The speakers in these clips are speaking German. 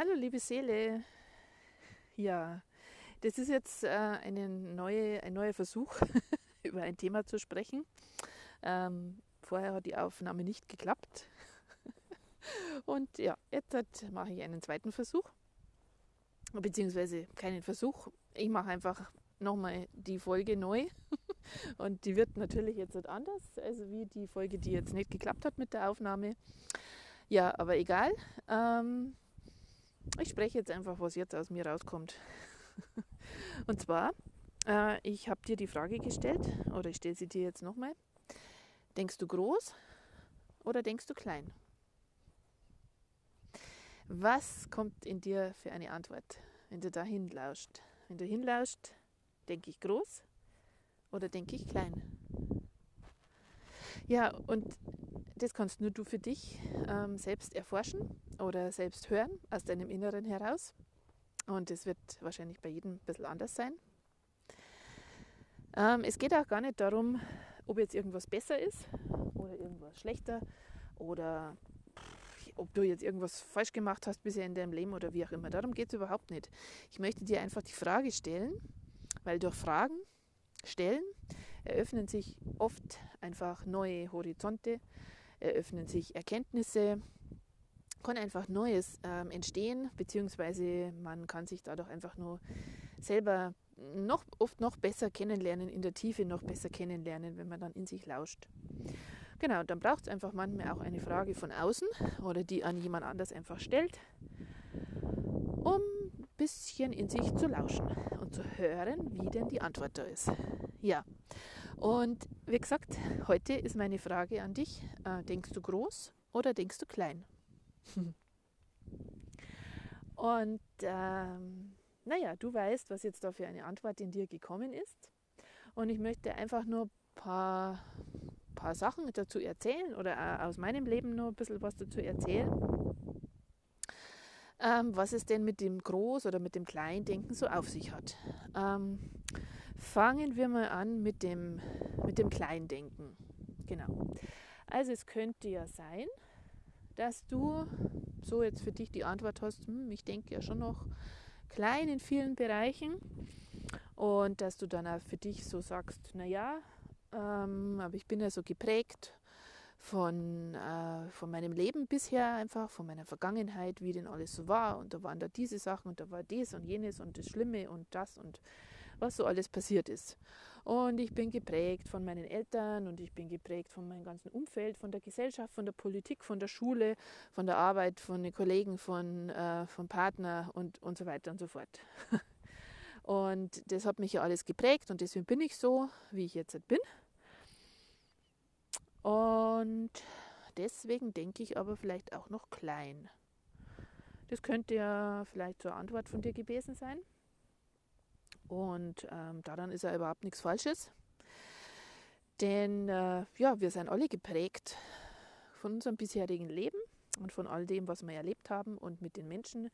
Hallo liebe Seele. Ja, das ist jetzt äh, eine neue, ein neuer Versuch, über ein Thema zu sprechen. Ähm, vorher hat die Aufnahme nicht geklappt. Und ja, jetzt mache ich einen zweiten Versuch. Beziehungsweise keinen Versuch. Ich mache einfach nochmal die Folge neu. Und die wird natürlich jetzt anders, also wie die Folge, die jetzt nicht geklappt hat mit der Aufnahme. Ja, aber egal. Ähm, ich spreche jetzt einfach, was jetzt aus mir rauskommt. Und zwar, äh, ich habe dir die Frage gestellt, oder ich stelle sie dir jetzt nochmal. Denkst du groß oder denkst du klein? Was kommt in dir für eine Antwort, wenn du da hinlauscht? Wenn du hinlauscht, denke ich groß oder denke ich klein? Ja, und das kannst nur du für dich ähm, selbst erforschen oder selbst hören aus deinem Inneren heraus. Und es wird wahrscheinlich bei jedem ein bisschen anders sein. Ähm, es geht auch gar nicht darum, ob jetzt irgendwas besser ist oder irgendwas schlechter oder ob du jetzt irgendwas falsch gemacht hast bisher in deinem Leben oder wie auch immer. Darum geht es überhaupt nicht. Ich möchte dir einfach die Frage stellen, weil durch Fragen stellen eröffnen sich oft einfach neue Horizonte, eröffnen sich Erkenntnisse, kann einfach Neues ähm, entstehen, beziehungsweise man kann sich dadurch einfach nur selber noch oft noch besser kennenlernen, in der Tiefe noch besser kennenlernen, wenn man dann in sich lauscht. Genau, dann braucht es einfach manchmal auch eine Frage von außen oder die an jemand anders einfach stellt, um ein bisschen in sich zu lauschen und zu hören, wie denn die Antwort da ist. Ja, und wie gesagt, heute ist meine Frage an dich, äh, denkst du groß oder denkst du klein? und ähm, naja, du weißt, was jetzt da für eine Antwort in dir gekommen ist. Und ich möchte einfach nur ein paar, paar Sachen dazu erzählen oder aus meinem Leben nur ein bisschen was dazu erzählen. Ähm, was es denn mit dem Groß- oder mit dem Kleindenken so auf sich hat. Ähm, fangen wir mal an mit dem, mit dem Kleindenken. Genau. Also es könnte ja sein, dass du so jetzt für dich die Antwort hast, hm, ich denke ja schon noch klein in vielen Bereichen und dass du dann auch für dich so sagst, naja, ähm, aber ich bin ja so geprägt von, äh, von meinem Leben bisher einfach, von meiner Vergangenheit, wie denn alles so war und da waren da diese Sachen und da war dies und jenes und das Schlimme und das und was so alles passiert ist. Und ich bin geprägt von meinen Eltern und ich bin geprägt von meinem ganzen Umfeld, von der Gesellschaft, von der Politik, von der Schule, von der Arbeit, von den Kollegen, von, äh, vom Partner und, und so weiter und so fort. Und das hat mich ja alles geprägt und deswegen bin ich so, wie ich jetzt bin. Und deswegen denke ich aber vielleicht auch noch klein. Das könnte ja vielleicht zur Antwort von dir gewesen sein. Und ähm, daran ist ja überhaupt nichts Falsches. Denn äh, ja, wir sind alle geprägt von unserem bisherigen Leben und von all dem, was wir erlebt haben und mit den Menschen,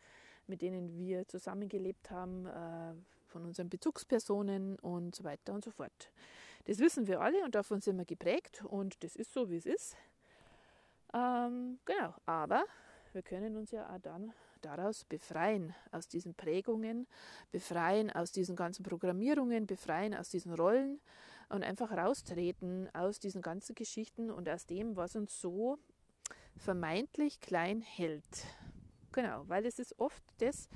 mit denen wir zusammengelebt haben, äh, von unseren Bezugspersonen und so weiter und so fort. Das wissen wir alle und davon sind wir geprägt und das ist so, wie es ist. Ähm, genau, aber wir können uns ja auch dann daraus befreien, aus diesen Prägungen, befreien aus diesen ganzen Programmierungen, befreien aus diesen Rollen und einfach raustreten aus diesen ganzen Geschichten und aus dem, was uns so vermeintlich klein hält. Genau, weil es ist oft das,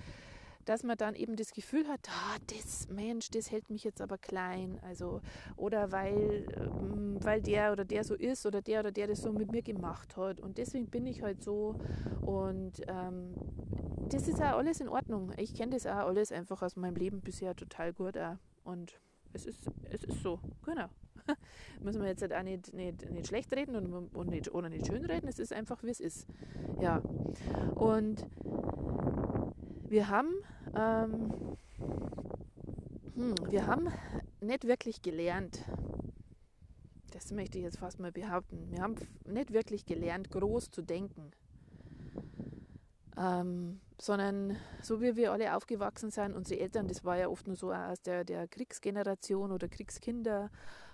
dass man dann eben das Gefühl hat, ah, das Mensch, das hält mich jetzt aber klein, also oder weil, ähm, weil der oder der so ist oder der oder der das so mit mir gemacht hat und deswegen bin ich halt so und ähm, das ist auch alles in Ordnung. Ich kenne das auch alles einfach aus meinem Leben bisher total gut auch. und es ist, es ist so, genau. Muss man jetzt halt auch nicht, nicht, nicht schlecht reden und, und nicht, oder nicht schön reden, es ist einfach, wie es ist. Ja. Und wir haben ähm, hm, wir haben nicht wirklich gelernt, das möchte ich jetzt fast mal behaupten, wir haben nicht wirklich gelernt, groß zu denken. Ähm, sondern so wie wir alle aufgewachsen sind, unsere Eltern, das war ja oft nur so aus der, der Kriegsgeneration oder Kriegskinder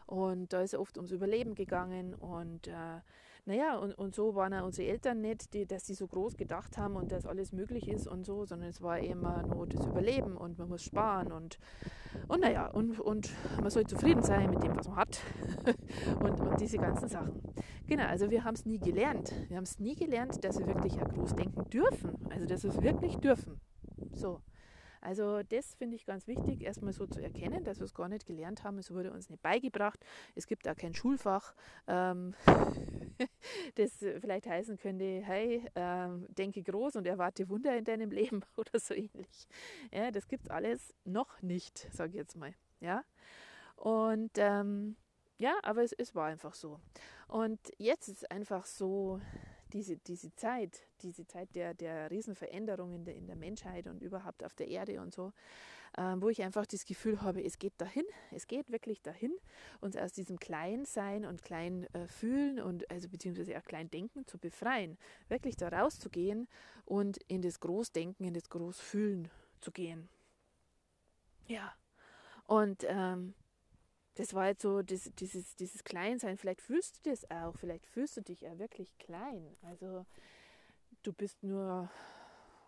und da ist oft ums Überleben gegangen und äh, naja, und, und so waren auch unsere Eltern nicht, die, dass sie so groß gedacht haben und dass alles möglich ist und so, sondern es war immer nur das Überleben und man muss sparen und, und naja, und, und man soll zufrieden sein mit dem, was man hat und, und diese ganzen Sachen. Genau, also wir haben es nie gelernt. Wir haben es nie gelernt, dass wir wirklich groß denken dürfen. Also, dass wir es wirklich dürfen. So. Also das finde ich ganz wichtig, erstmal so zu erkennen, dass wir es gar nicht gelernt haben. Es wurde uns nicht beigebracht. Es gibt auch kein Schulfach, ähm, das vielleicht heißen könnte, hey, ähm, denke groß und erwarte Wunder in deinem Leben oder so ähnlich. Ja, das gibt es alles noch nicht, sage ich jetzt mal. Ja, und ähm, ja, aber es, es war einfach so. Und jetzt ist es einfach so, diese, diese Zeit, diese Zeit der, der Riesenveränderungen in der, in der Menschheit und überhaupt auf der Erde und so, äh, wo ich einfach das Gefühl habe, es geht dahin, es geht wirklich dahin, uns aus diesem Kleinsein und Kleinfühlen äh, und also beziehungsweise auch Kleindenken zu befreien, wirklich da rauszugehen und in das Großdenken, in das Großfühlen zu gehen. Ja, und ähm, das war jetzt so das, dieses, dieses Kleinsein. Vielleicht fühlst du das auch, vielleicht fühlst du dich ja wirklich klein. Also du bist nur,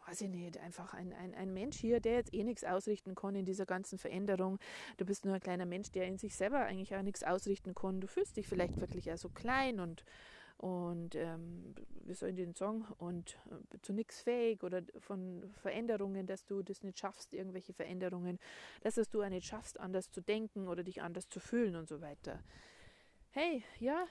weiß ich nicht, einfach ein, ein, ein Mensch hier, der jetzt eh nichts ausrichten kann in dieser ganzen Veränderung. Du bist nur ein kleiner Mensch, der in sich selber eigentlich auch nichts ausrichten kann. Du fühlst dich vielleicht wirklich auch so klein und und ähm, wie soll ich den sagen, und äh, zu nichts fähig oder von Veränderungen, dass du das nicht schaffst, irgendwelche Veränderungen, dass es du auch nicht schaffst, anders zu denken oder dich anders zu fühlen und so weiter. Hey, ja,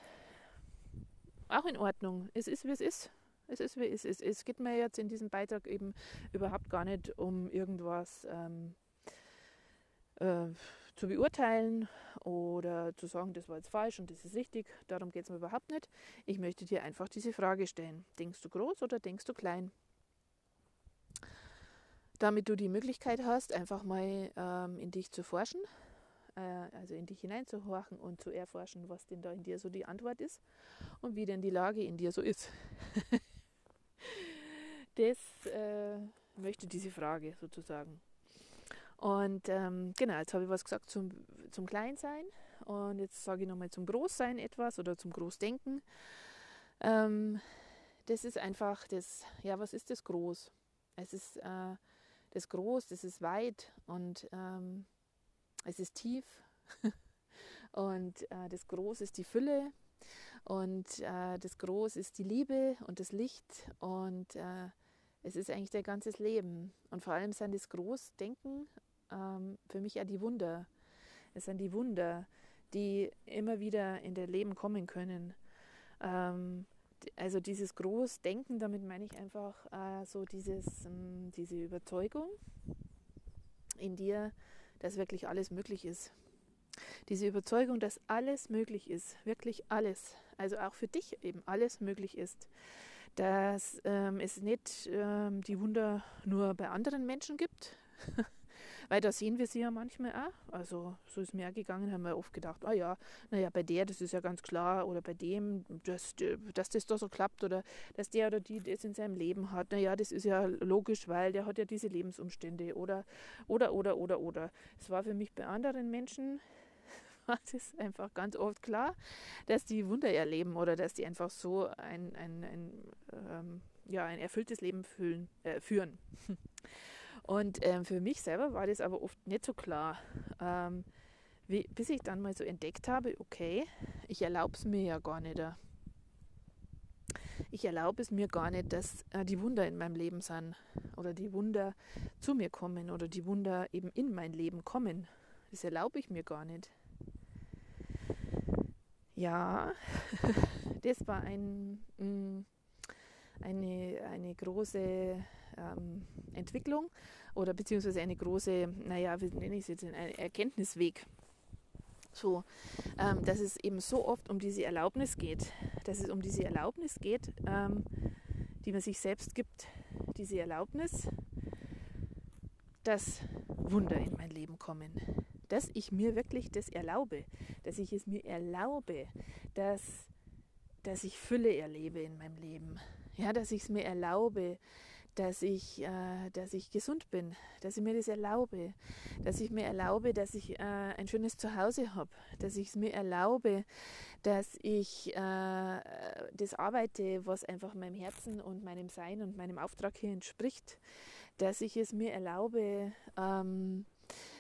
auch in Ordnung. Es ist, wie es ist. Es ist, wie es ist. Es geht mir jetzt in diesem Beitrag eben überhaupt gar nicht um irgendwas. Ähm, äh, zu beurteilen oder zu sagen, das war jetzt falsch und das ist richtig. Darum geht es mir überhaupt nicht. Ich möchte dir einfach diese Frage stellen. Denkst du groß oder denkst du klein? Damit du die Möglichkeit hast, einfach mal ähm, in dich zu forschen, äh, also in dich hineinzuhorchen und zu erforschen, was denn da in dir so die Antwort ist und wie denn die Lage in dir so ist. das äh, möchte diese Frage sozusagen. Und ähm, genau, jetzt habe ich was gesagt zum, zum Kleinsein und jetzt sage ich nochmal zum Großsein etwas oder zum Großdenken. Ähm, das ist einfach das, ja, was ist das Groß? Es ist äh, das Groß, das ist weit und ähm, es ist tief und äh, das Groß ist die Fülle und äh, das Groß ist die Liebe und das Licht und äh, es ist eigentlich dein ganzes Leben. Und vor allem sind das Großdenken ähm, für mich ja die Wunder. Es sind die Wunder, die immer wieder in der Leben kommen können. Ähm, also dieses Großdenken, damit meine ich einfach äh, so dieses, ähm, diese Überzeugung in dir, dass wirklich alles möglich ist. Diese Überzeugung, dass alles möglich ist, wirklich alles, also auch für dich eben alles möglich ist. Dass ähm, es nicht ähm, die Wunder nur bei anderen Menschen gibt, Weil da sehen wir sie ja manchmal auch. Also so ist mir auch gegangen, haben wir oft gedacht, ah ja, naja, bei der, das ist ja ganz klar, oder bei dem, dass, dass das da so klappt, oder dass der oder die das in seinem Leben hat, naja, das ist ja logisch, weil der hat ja diese Lebensumstände, oder, oder, oder, oder, oder. Es war für mich bei anderen Menschen war das einfach ganz oft klar, dass die Wunder erleben oder dass die einfach so ein, ein, ein, ähm, ja, ein erfülltes Leben fühlen, äh, führen. Und ähm, für mich selber war das aber oft nicht so klar. Ähm, wie, bis ich dann mal so entdeckt habe, okay, ich erlaube es mir ja gar nicht. Ich erlaube es mir gar nicht, dass äh, die Wunder in meinem Leben sind oder die Wunder zu mir kommen oder die Wunder eben in mein Leben kommen. Das erlaube ich mir gar nicht. Ja, das war ein, mh, mm, eine, eine große ähm, Entwicklung oder beziehungsweise eine große, naja, wie nenne ich es jetzt, ein Erkenntnisweg. So, ähm, dass es eben so oft um diese Erlaubnis geht, dass es um diese Erlaubnis geht, ähm, die man sich selbst gibt, diese Erlaubnis, dass Wunder in mein Leben kommen, dass ich mir wirklich das erlaube, dass ich es mir erlaube, dass, dass ich Fülle erlebe in meinem Leben, ja, dass ich es mir erlaube, dass ich, äh, dass ich gesund bin, dass ich mir das erlaube, dass ich mir erlaube, dass ich äh, ein schönes Zuhause habe, dass ich es mir erlaube, dass ich äh, das arbeite, was einfach meinem Herzen und meinem Sein und meinem Auftrag hier entspricht, dass ich es mir erlaube, ähm,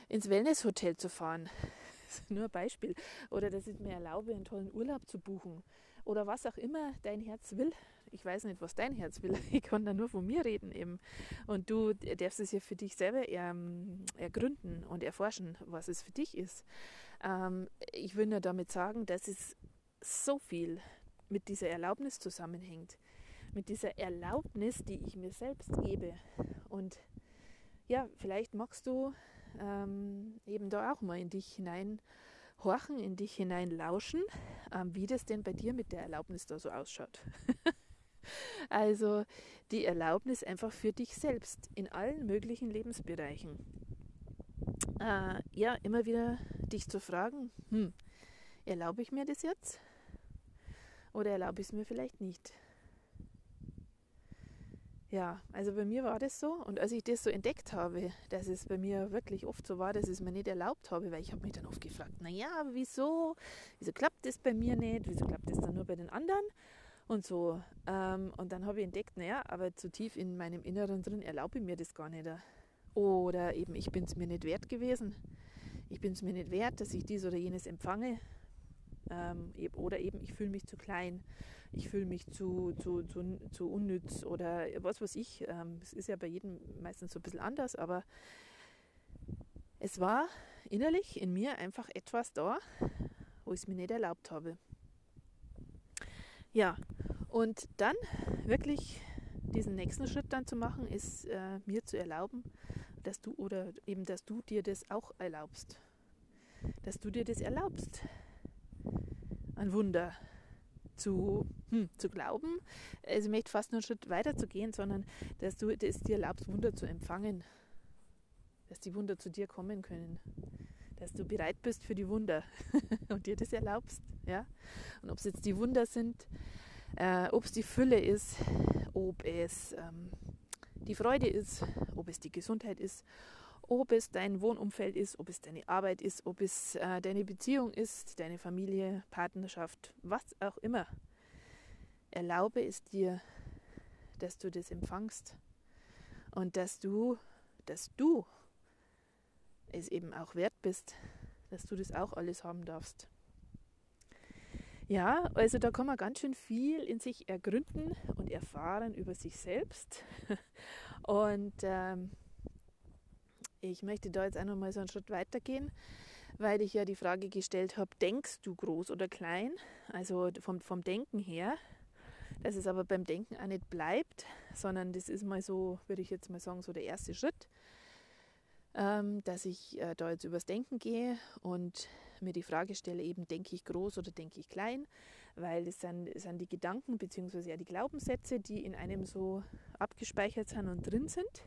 ins Wellnesshotel zu fahren. nur ein Beispiel. Oder dass ich mir erlaube, einen tollen Urlaub zu buchen. Oder was auch immer dein Herz will ich weiß nicht, was dein Herz will. Ich kann da nur von mir reden eben. Und du darfst es ja für dich selber ähm, ergründen und erforschen, was es für dich ist. Ähm, ich will nur damit sagen, dass es so viel mit dieser Erlaubnis zusammenhängt. Mit dieser Erlaubnis, die ich mir selbst gebe. Und ja, vielleicht magst du ähm, eben da auch mal in dich hinein horchen, in dich hinein lauschen, ähm, wie das denn bei dir mit der Erlaubnis da so ausschaut. Also die Erlaubnis einfach für dich selbst in allen möglichen Lebensbereichen. Äh, ja, immer wieder dich zu fragen, hm, erlaube ich mir das jetzt? Oder erlaube ich es mir vielleicht nicht? Ja, also bei mir war das so. Und als ich das so entdeckt habe, dass es bei mir wirklich oft so war, dass ich es mir nicht erlaubt habe, weil ich habe mich dann oft gefragt, naja, wieso? Wieso klappt das bei mir nicht? Wieso klappt das dann nur bei den anderen? Und so. Ähm, und dann habe ich entdeckt, naja, aber zu tief in meinem Inneren drin erlaube ich mir das gar nicht. Oder eben, ich bin es mir nicht wert gewesen. Ich bin es mir nicht wert, dass ich dies oder jenes empfange. Ähm, oder eben, ich fühle mich zu klein. Ich fühle mich zu, zu, zu, zu unnütz oder was weiß ich. Ähm, es ist ja bei jedem meistens so ein bisschen anders, aber es war innerlich in mir einfach etwas da, wo ich es mir nicht erlaubt habe. Ja, und dann wirklich diesen nächsten Schritt dann zu machen, ist äh, mir zu erlauben, dass du oder eben, dass du dir das auch erlaubst. Dass du dir das erlaubst, ein Wunder zu, hm, zu glauben. Also ich fast nur einen Schritt weiter zu gehen, sondern dass du es dir erlaubst, Wunder zu empfangen. Dass die Wunder zu dir kommen können. Dass du bereit bist für die Wunder und dir das erlaubst. Ja? Und ob es jetzt die Wunder sind, äh, ob es die Fülle ist, ob es ähm, die Freude ist, ob es die Gesundheit ist, ob es dein Wohnumfeld ist, ob es deine Arbeit ist, ob es äh, deine Beziehung ist, deine Familie, Partnerschaft, was auch immer. Erlaube es dir, dass du das empfangst und dass du, dass du es eben auch wert bist, dass du das auch alles haben darfst. Ja, also da kann man ganz schön viel in sich ergründen und erfahren über sich selbst. Und ähm, ich möchte da jetzt auch noch mal so einen Schritt weiter gehen, weil ich ja die Frage gestellt habe, denkst du groß oder klein? Also vom, vom Denken her, dass es aber beim Denken auch nicht bleibt, sondern das ist mal so, würde ich jetzt mal sagen, so der erste Schritt, ähm, dass ich äh, da jetzt übers Denken gehe und mir die Frage stelle, eben denke ich groß oder denke ich klein, weil es sind, es sind die Gedanken bzw. ja die Glaubenssätze, die in einem so abgespeichert sind und drin sind.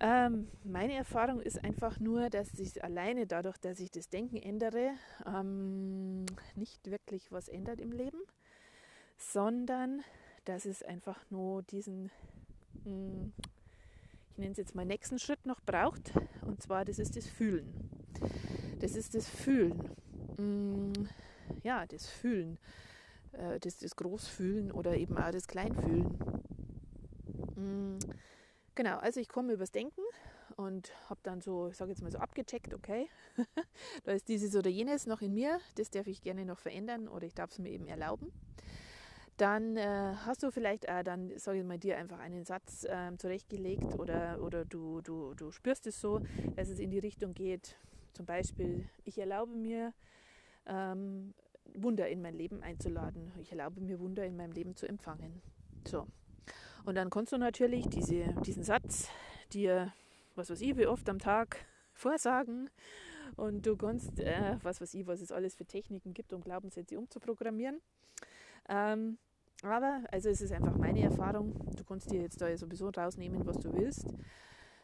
Ähm, meine Erfahrung ist einfach nur, dass sich alleine dadurch, dass ich das Denken ändere, ähm, nicht wirklich was ändert im Leben, sondern dass es einfach nur diesen, mh, hm, ich nenne es jetzt mal nächsten Schritt noch braucht, und zwar das ist das Fühlen. Das ist das Fühlen. Mm, ja, das Fühlen. Äh, das, das Großfühlen oder eben auch das Kleinfühlen. Mm, genau, also ich komme übers Denken und habe dann so, ich sage jetzt mal so abgecheckt, okay, da ist dieses oder jenes noch in mir, das darf ich gerne noch verändern oder ich darf es mir eben erlauben. Dann äh, hast du vielleicht auch dann, sage ich mal, dir einfach einen Satz äh, zurechtgelegt oder, oder du, du, du spürst es so, dass es in die Richtung geht, zum Beispiel, ich erlaube mir, ähm, Wunder in mein Leben einzuladen. Ich erlaube mir, Wunder in meinem Leben zu empfangen. So. Und dann kannst du natürlich diese, diesen Satz dir, was weiß ich, wie oft am Tag vorsagen. Und du kannst, äh, was weiß ich, was es alles für Techniken gibt, um Glaubenssätze umzuprogrammieren. Ähm, aber, also es ist einfach meine Erfahrung, du kannst dir jetzt da sowieso rausnehmen, was du willst,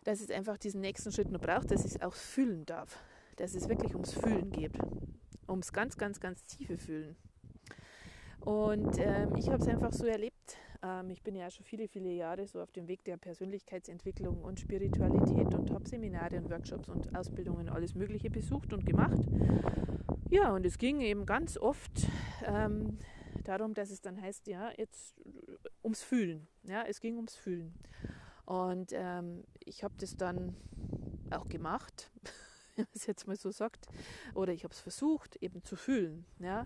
dass es einfach diesen nächsten Schritt noch braucht, dass ich es auch fühlen darf dass es wirklich ums Fühlen geht. Ums ganz, ganz, ganz tiefe Fühlen. Und ähm, ich habe es einfach so erlebt, Ähm, ich bin ja schon viele, viele Jahre so auf dem Weg der Persönlichkeitsentwicklung und Spiritualität und habe Seminare und Workshops und Ausbildungen alles Mögliche besucht und gemacht. Ja, und es ging eben ganz oft ähm, darum, dass es dann heißt, ja, jetzt ums Fühlen. Ja, es ging ums Fühlen. Und ähm, ich habe das dann auch gemacht, wenn man es jetzt mal so sagt. Oder ich habe es versucht, eben zu fühlen. Ja.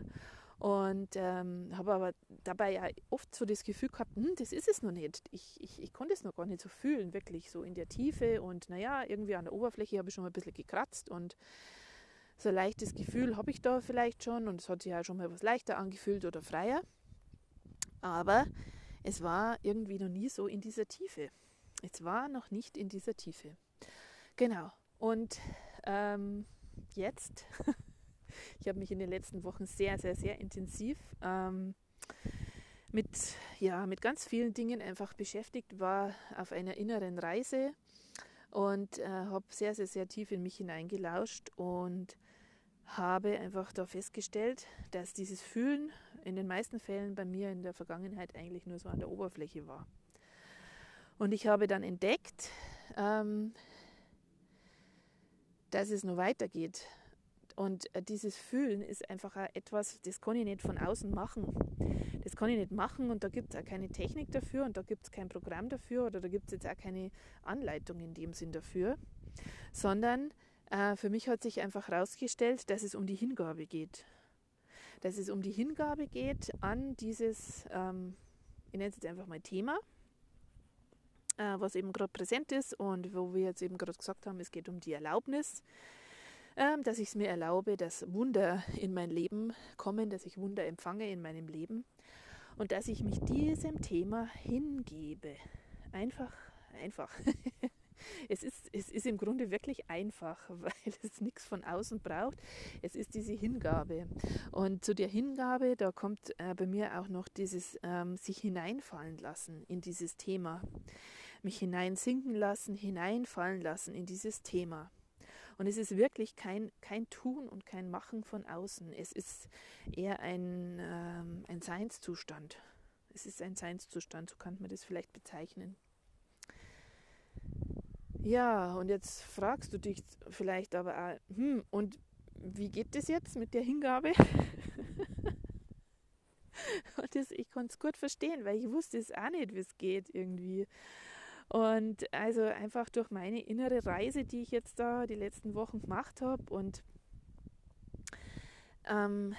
Und ähm, habe aber dabei ja oft so das Gefühl gehabt, hm, das ist es noch nicht. Ich, ich, ich konnte es noch gar nicht so fühlen, wirklich so in der Tiefe. Und naja, irgendwie an der Oberfläche habe ich schon mal ein bisschen gekratzt und so ein leichtes Gefühl habe ich da vielleicht schon und es hat sich ja schon mal was leichter angefühlt oder freier. Aber es war irgendwie noch nie so in dieser Tiefe. Es war noch nicht in dieser Tiefe. Genau. Und ähm, jetzt, ich habe mich in den letzten Wochen sehr, sehr, sehr intensiv ähm, mit, ja, mit ganz vielen Dingen einfach beschäftigt, war auf einer inneren Reise und äh, habe sehr, sehr, sehr tief in mich hineingelauscht und habe einfach da festgestellt, dass dieses Fühlen in den meisten Fällen bei mir in der Vergangenheit eigentlich nur so an der Oberfläche war. Und ich habe dann entdeckt, ähm, dass es nur weitergeht. Und äh, dieses Fühlen ist einfach etwas, das kann ich nicht von außen machen. Das kann ich nicht machen und da gibt es auch keine Technik dafür und da gibt es kein Programm dafür oder da gibt es jetzt auch keine Anleitung in dem Sinn dafür, sondern äh, für mich hat sich einfach herausgestellt, dass es um die Hingabe geht. Dass es um die Hingabe geht an dieses, ähm, ich nenne es jetzt einfach mal Thema, äh, was eben gerade präsent ist und wo wir jetzt eben gerade gesagt haben, es geht um die Erlaubnis, äh, dass ich es mir erlaube, dass Wunder in mein Leben kommen, dass ich Wunder empfange in meinem Leben und dass ich mich diesem Thema hingebe. Einfach, einfach. es ist, es ist im Grunde wirklich einfach, weil es nichts von außen braucht. Es ist diese Hingabe. Und zu der Hingabe, da kommt äh, bei mir auch noch dieses ähm, sich hineinfallen lassen in dieses Thema. Mich hineinsinken lassen, hineinfallen lassen in dieses Thema. Und es ist wirklich kein, kein Tun und kein Machen von außen. Es ist eher ein, ähm, ein Seinszustand. Es ist ein Seinszustand, so kann man das vielleicht bezeichnen. Ja, und jetzt fragst du dich vielleicht aber auch, hm, und wie geht das jetzt mit der Hingabe? und das, ich konnte es gut verstehen, weil ich wusste es auch nicht, wie es geht irgendwie. Und also einfach durch meine innere Reise, die ich jetzt da die letzten Wochen gemacht habe und ähm,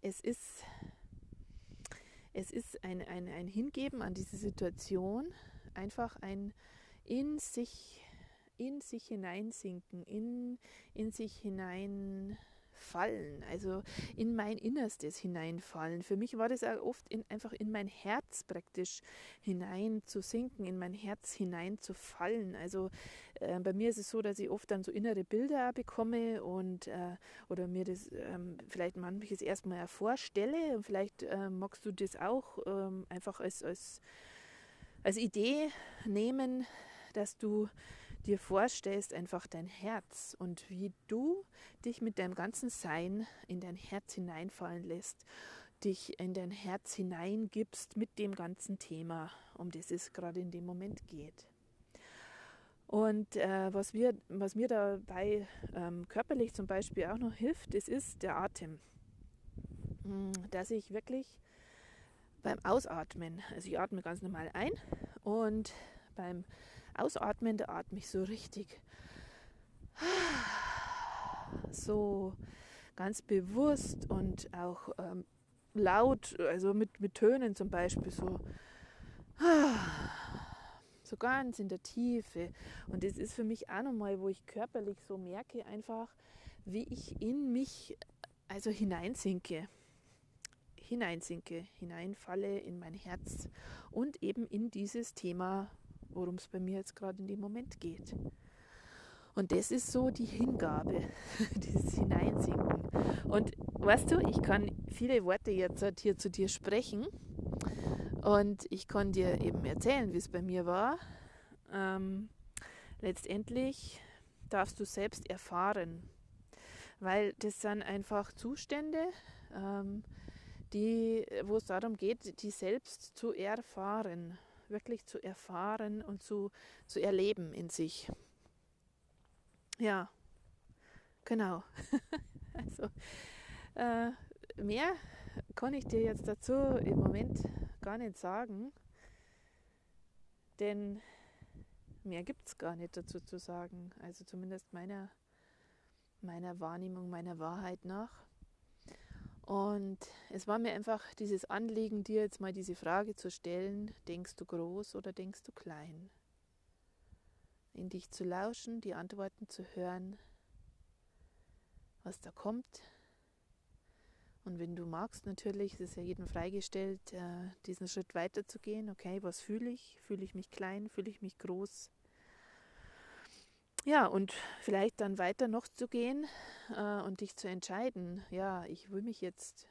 es ist, es ist ein, ein, ein Hingeben an diese Situation, einfach ein in sich in sich hineinsinken, in, in sich hineinfallen, also in mein Innerstes hineinfallen. Für mich war das auch oft in, einfach in mein Herz praktisch hineinzusinken, in mein Herz hineinzufallen. Also äh, bei mir ist es so, dass ich oft dann so innere Bilder bekomme und äh, oder mir das ähm, vielleicht manches erstmal vorstelle. Und vielleicht äh, magst du das auch ähm, einfach als, als, als Idee nehmen, dass du dir vorstellst, einfach dein Herz und wie du dich mit deinem ganzen Sein in dein Herz hineinfallen lässt, dich in dein Herz hineingibst mit dem ganzen Thema, um das es gerade in dem Moment geht. Und äh, was, wir, was mir dabei ähm, körperlich zum Beispiel auch noch hilft, das ist der Atem. Hm, dass ich wirklich beim Ausatmen, also ich atme ganz normal ein und beim Ausatmen, da atme ich so richtig so ganz bewusst und auch ähm, laut, also mit, mit Tönen zum Beispiel so so ganz in der Tiefe. Und das ist für mich auch nochmal, wo ich körperlich so merke, einfach, wie ich in mich also hineinsinke. Hineinsinke, hineinfalle in mein Herz und eben in dieses Thema worum es bei mir jetzt gerade in dem Moment geht. Und das ist so die Hingabe, dieses Hineinsinken. Und weißt du, ich kann viele Worte jetzt halt hier zu dir sprechen und ich kann dir eben erzählen, wie es bei mir war. Ähm, letztendlich darfst du selbst erfahren, weil das sind einfach Zustände, ähm, die, wo es darum geht, die selbst zu erfahren, wirklich zu erfahren und zu, zu erleben in sich. Ja, genau. also äh, mehr kann ich dir jetzt dazu im Moment gar nicht sagen, denn mehr gibt es gar nicht dazu zu sagen. Also zumindest meiner, meiner Wahrnehmung, meiner Wahrheit nach. Und es war mir einfach dieses Anliegen, dir jetzt mal diese Frage zu stellen, denkst du groß oder denkst du klein? In dich zu lauschen, die Antworten zu hören, was da kommt. Und wenn du magst, natürlich, es ist ja jedem freigestellt, äh, diesen Schritt weiterzugehen. Okay, was fühle ich? Fühle ich mich klein? Fühle ich mich groß? Ja, und vielleicht dann weiter noch zu gehen äh, und dich zu entscheiden, ja, ich will mich jetzt,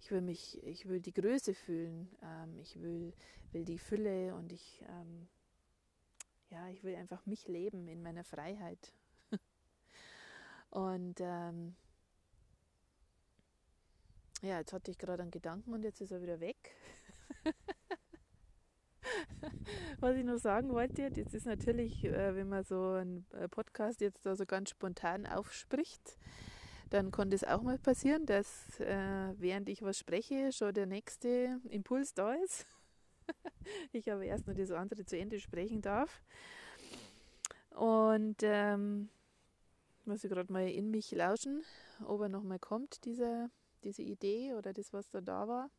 ich will mich, ich will die Größe fühlen, ähm, ich will, will die Fülle und ich, ähm, ja, ich will einfach mich leben in meiner Freiheit. und ähm, ja, jetzt hatte ich gerade einen Gedanken und jetzt ist er wieder weg. Was ich noch sagen wollte, das ist natürlich, äh, wenn man so einen äh, Podcast jetzt da so ganz spontan aufspricht, dann kann das auch mal passieren, dass äh, während ich was spreche, schon der nächste Impuls da ist. ich aber erst noch das andere zu Ende sprechen darf. Und ähm, muss ich gerade mal in mich lauschen, ob er nochmal kommt, dieser, diese Idee oder das, was da da war.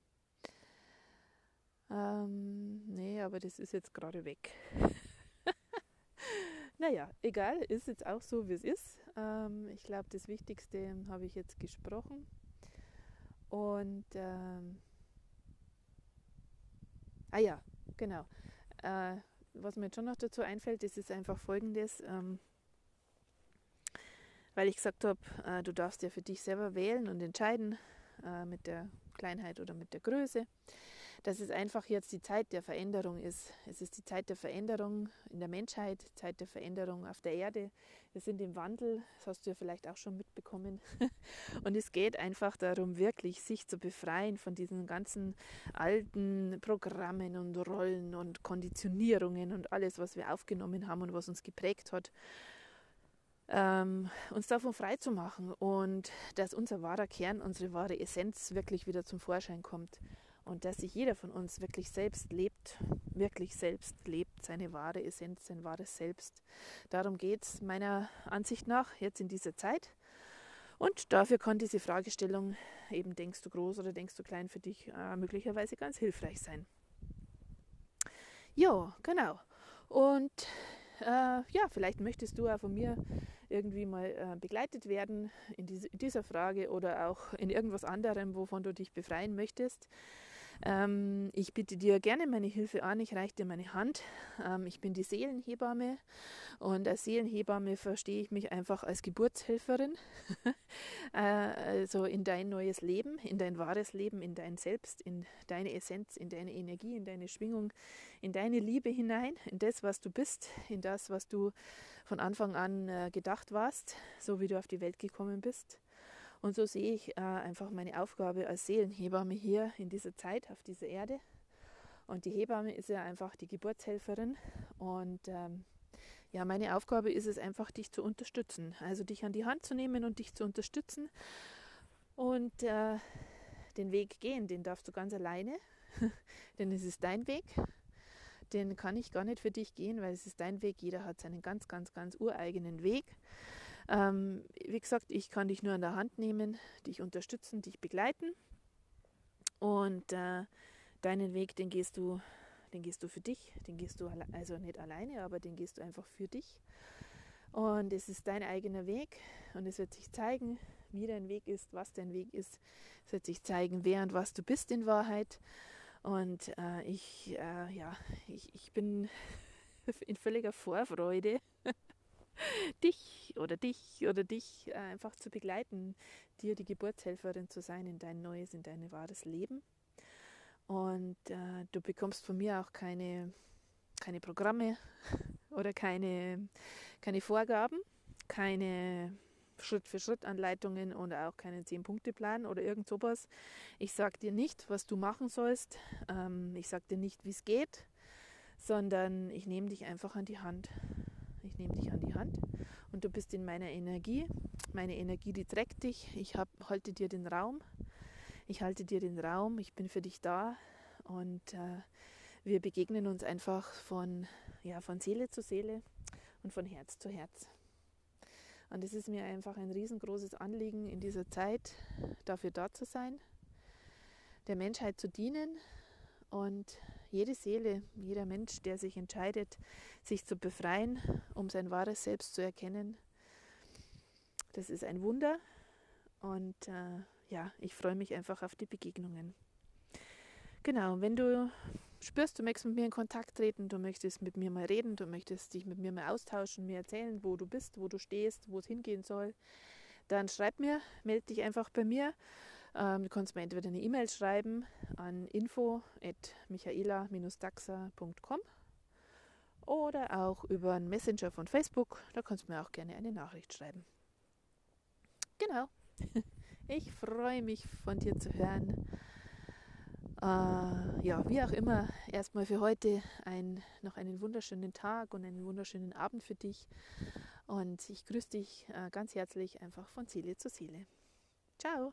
Ähm, nee, aber das ist jetzt gerade weg. naja, egal, ist jetzt auch so, wie es ist. Ähm, ich glaube, das Wichtigste habe ich jetzt gesprochen. Und, ähm, ah ja, genau. Äh, was mir jetzt schon noch dazu einfällt, das ist einfach folgendes. Ähm, weil ich gesagt habe, äh, du darfst ja für dich selber wählen und entscheiden äh, mit der Kleinheit oder mit der Größe dass es einfach jetzt die Zeit der Veränderung ist. Es ist die Zeit der Veränderung in der Menschheit, Zeit der Veränderung auf der Erde. Wir sind im Wandel, das hast du ja vielleicht auch schon mitbekommen. Und es geht einfach darum, wirklich sich zu befreien von diesen ganzen alten Programmen und Rollen und Konditionierungen und alles, was wir aufgenommen haben und was uns geprägt hat. Ähm, uns davon frei zu machen und dass unser wahrer Kern, unsere wahre Essenz wirklich wieder zum Vorschein kommt und dass sich jeder von uns wirklich selbst lebt, wirklich selbst lebt, seine wahre Essenz, sein wahres Selbst. Darum geht es meiner Ansicht nach jetzt in dieser Zeit. Und dafür kann diese Fragestellung eben denkst du groß oder denkst du klein für dich äh, möglicherweise ganz hilfreich sein. Ja, genau. Und äh, ja, vielleicht möchtest du auch von mir irgendwie mal äh, begleitet werden in, diese, in dieser Frage oder auch in irgendwas anderem, wovon du dich befreien möchtest. Ähm, ich biete dir gerne meine Hilfe an, ich reiche dir meine Hand. Ähm, ich bin die Seelenhebamme und als Seelenhebamme verstehe ich mich einfach als Geburtshelferin. äh, also in dein neues Leben, in dein wahres Leben, in dein Selbst, in deine Essenz, in deine Energie, in deine Schwingung, in deine Liebe hinein, in das, was du bist, in das, was du von Anfang an äh, gedacht warst, so wie du auf die Welt gekommen bist. Und so sehe ich äh, einfach meine Aufgabe als Seelenhebamme hier in dieser Zeit auf dieser Erde. Und die Hebamme ist ja einfach die Geburtshelferin. Und ähm, ja, meine Aufgabe ist es einfach, dich zu unterstützen. Also dich an die Hand zu nehmen und dich zu unterstützen. Und äh, den Weg gehen, den darfst du ganz alleine. Denn es ist dein Weg. Den kann ich gar nicht für dich gehen, weil es ist dein Weg. Jeder hat seinen ganz, ganz, ganz ureigenen Weg. Ähm, wie gesagt, ich kann dich nur an der Hand nehmen, dich unterstützen, dich begleiten. Und äh, deinen Weg, den gehst du, den gehst du für dich, den gehst du also nicht alleine, aber den gehst du einfach für dich. Und es ist dein eigener Weg und es wird sich zeigen, wie dein Weg ist, was dein Weg ist. Es wird sich zeigen, wer und was du bist in Wahrheit. Und äh, ich, äh, ja, ich, ich bin in völliger Vorfreude dich oder dich oder dich äh, einfach zu begleiten, dir die Geburtshelferin zu sein in dein neues, in dein wahres Leben. Und äh, du bekommst von mir auch keine, keine Programme oder keine, keine Vorgaben, keine Schritt-für-Schritt-Anleitungen oder auch keinen Zehn-Punkte-Plan oder irgend sowas. Ich sage dir nicht, was du machen sollst. Ähm, ich sage dir nicht, wie es geht, sondern ich nehme dich einfach an die Hand. Ich nehme dich an die Hand und du bist in meiner Energie. Meine Energie, die trägt dich. Ich hab, halte dir den Raum. Ich halte dir den Raum. Ich bin für dich da und äh, wir begegnen uns einfach von, ja, von Seele zu Seele und von Herz zu Herz. Und es ist mir einfach ein riesengroßes Anliegen in dieser Zeit, dafür da zu sein, der Menschheit zu dienen und jede Seele, jeder Mensch, der sich entscheidet, sich zu befreien, um sein wahres Selbst zu erkennen, das ist ein Wunder. Und äh, ja, ich freue mich einfach auf die Begegnungen. Genau, wenn du spürst, du möchtest mit mir in Kontakt treten, du möchtest mit mir mal reden, du möchtest dich mit mir mal austauschen, mir erzählen, wo du bist, wo du stehst, wo es hingehen soll, dann schreib mir, melde dich einfach bei mir. Ähm, du kannst mir entweder eine E-Mail schreiben an info.michaela-daxa.com oder auch über einen Messenger von Facebook. Da kannst du mir auch gerne eine Nachricht schreiben. Genau. Ich freue mich von dir zu hören. Äh, ja, wie auch immer, erstmal für heute ein, noch einen wunderschönen Tag und einen wunderschönen Abend für dich. Und ich grüße dich äh, ganz herzlich einfach von Seele zu Seele. Ciao!